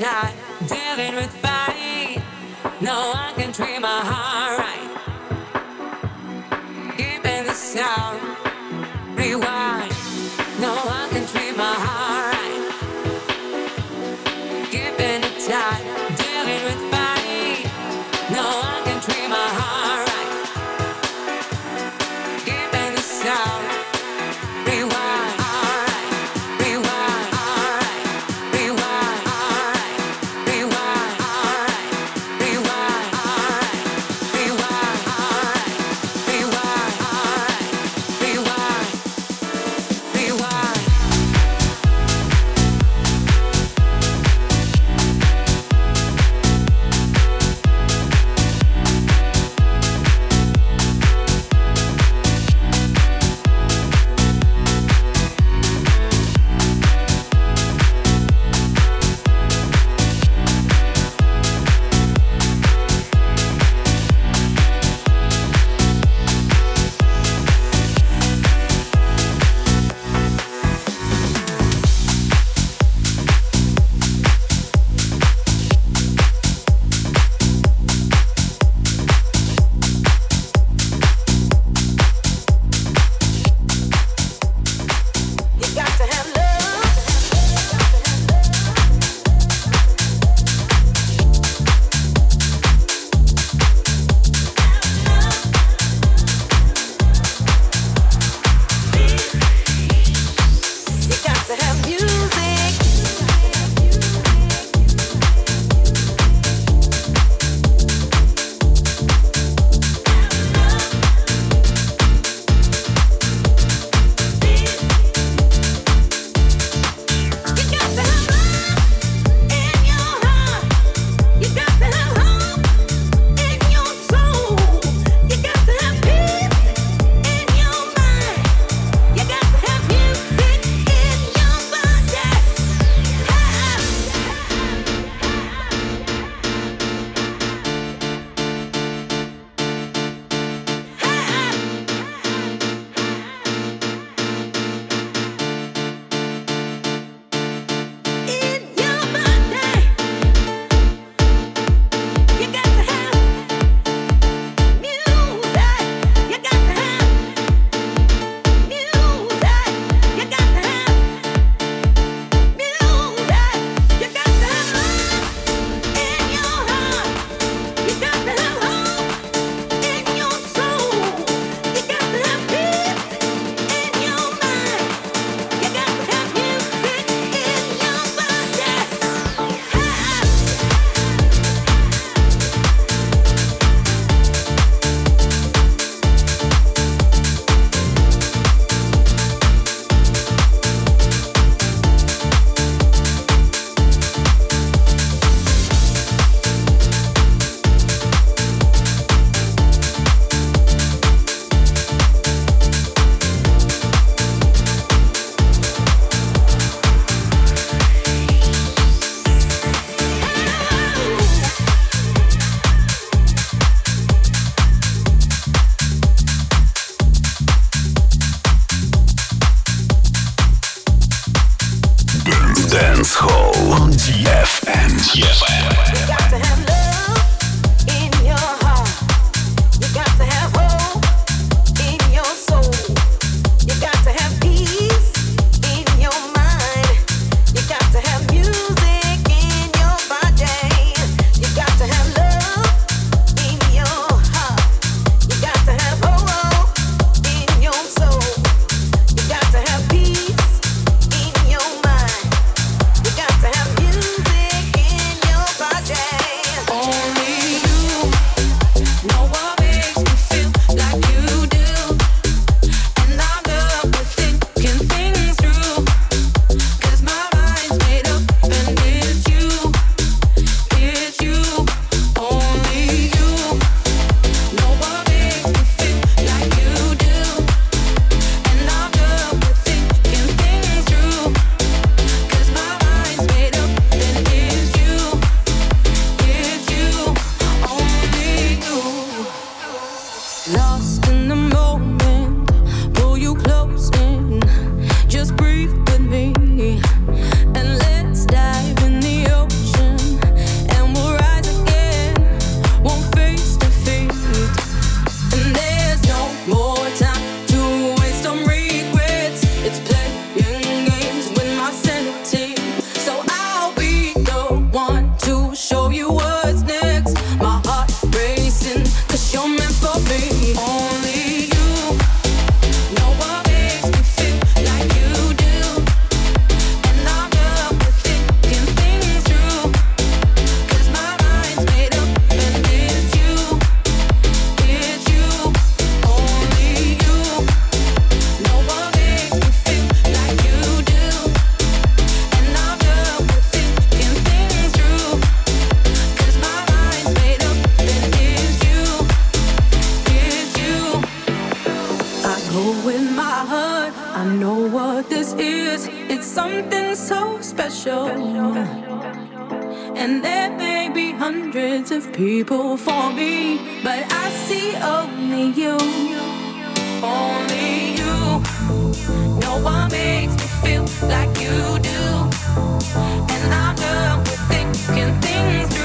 It dealing with fight. No one see only you. Only you. No one makes me feel like you do. And I'm done with thinking things.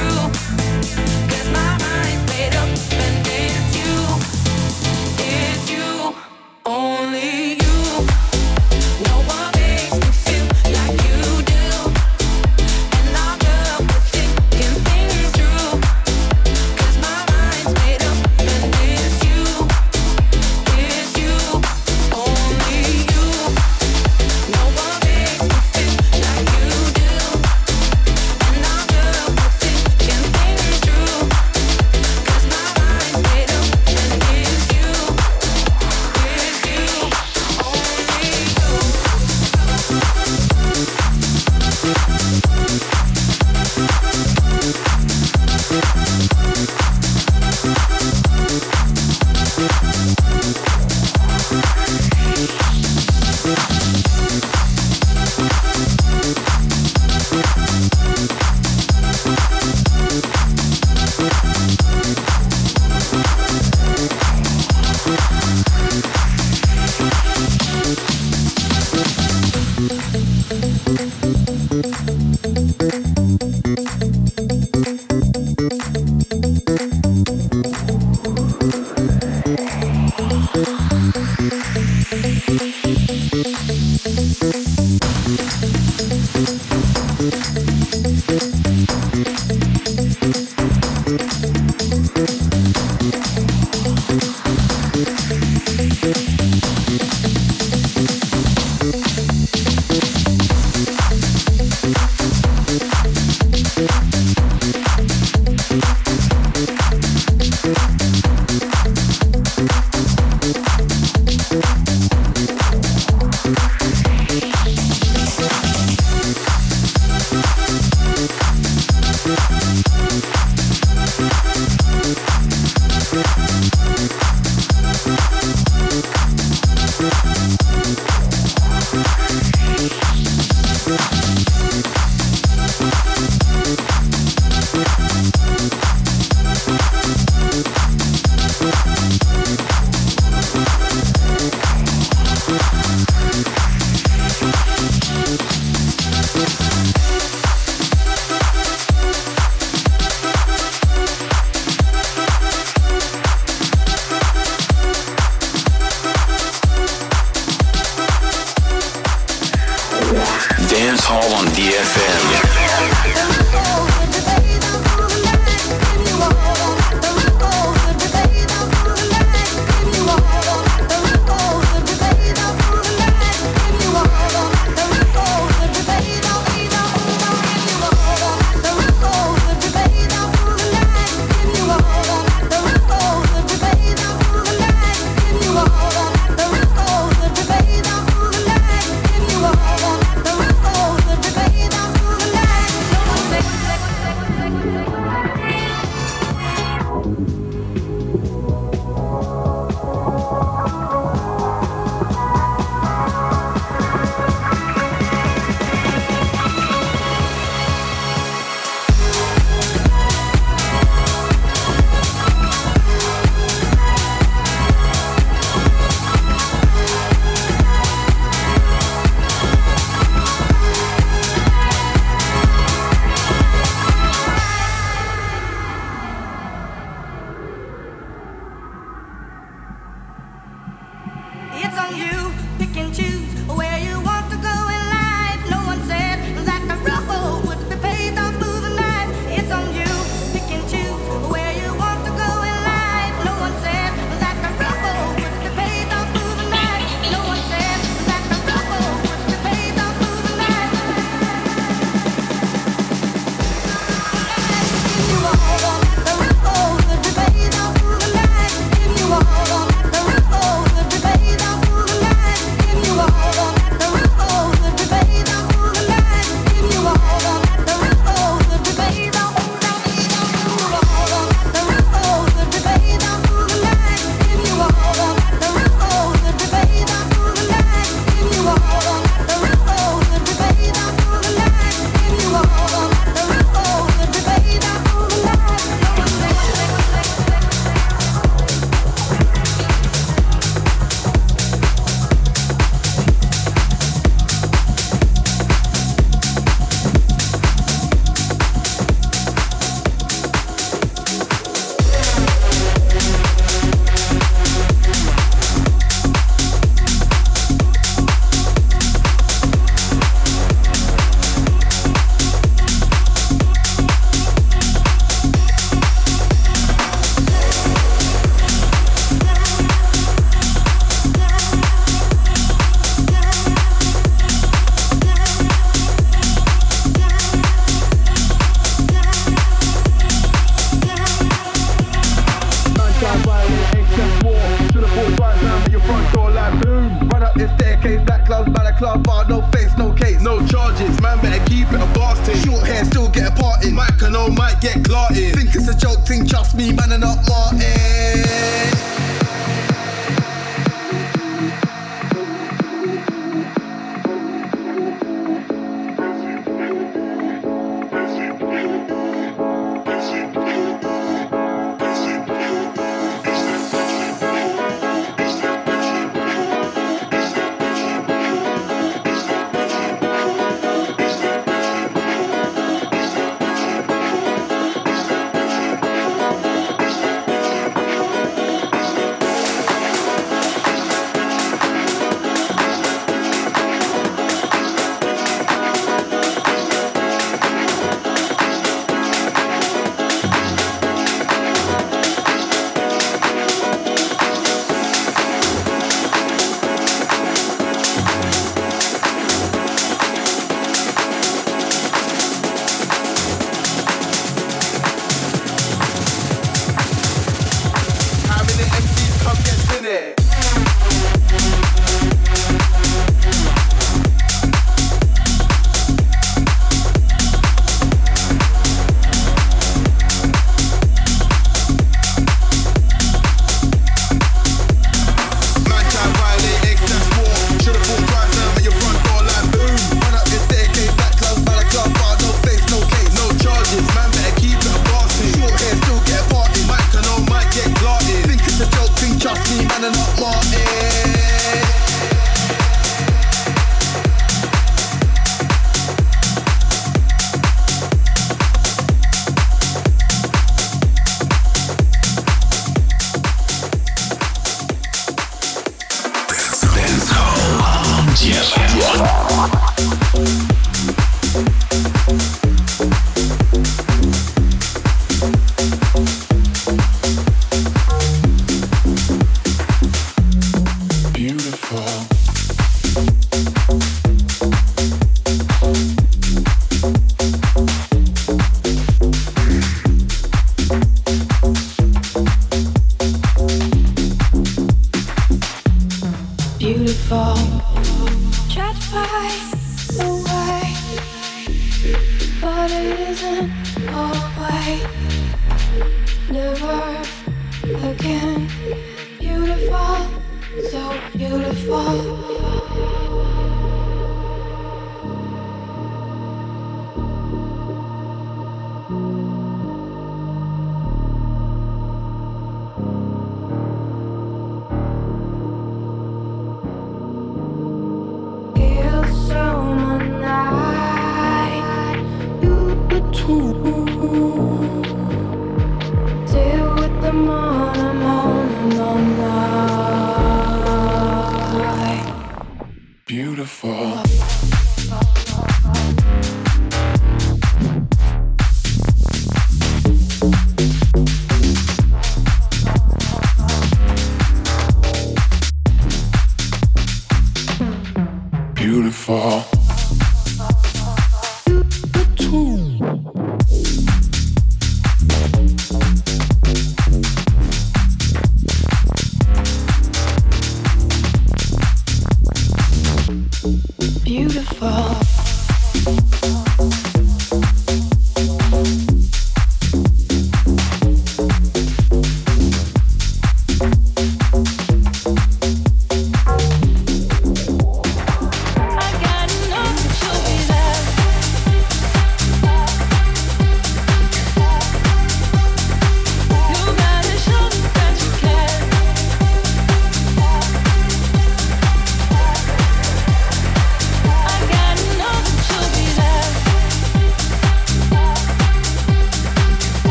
me, man, and not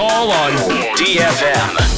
Hall on DFM.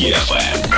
DFM.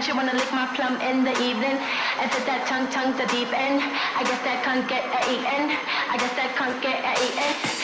and she wanna lick my plum in the evening. And fit that tongue, tongue to deep end. I guess that can't get a eaten. I guess that can't get a eaten.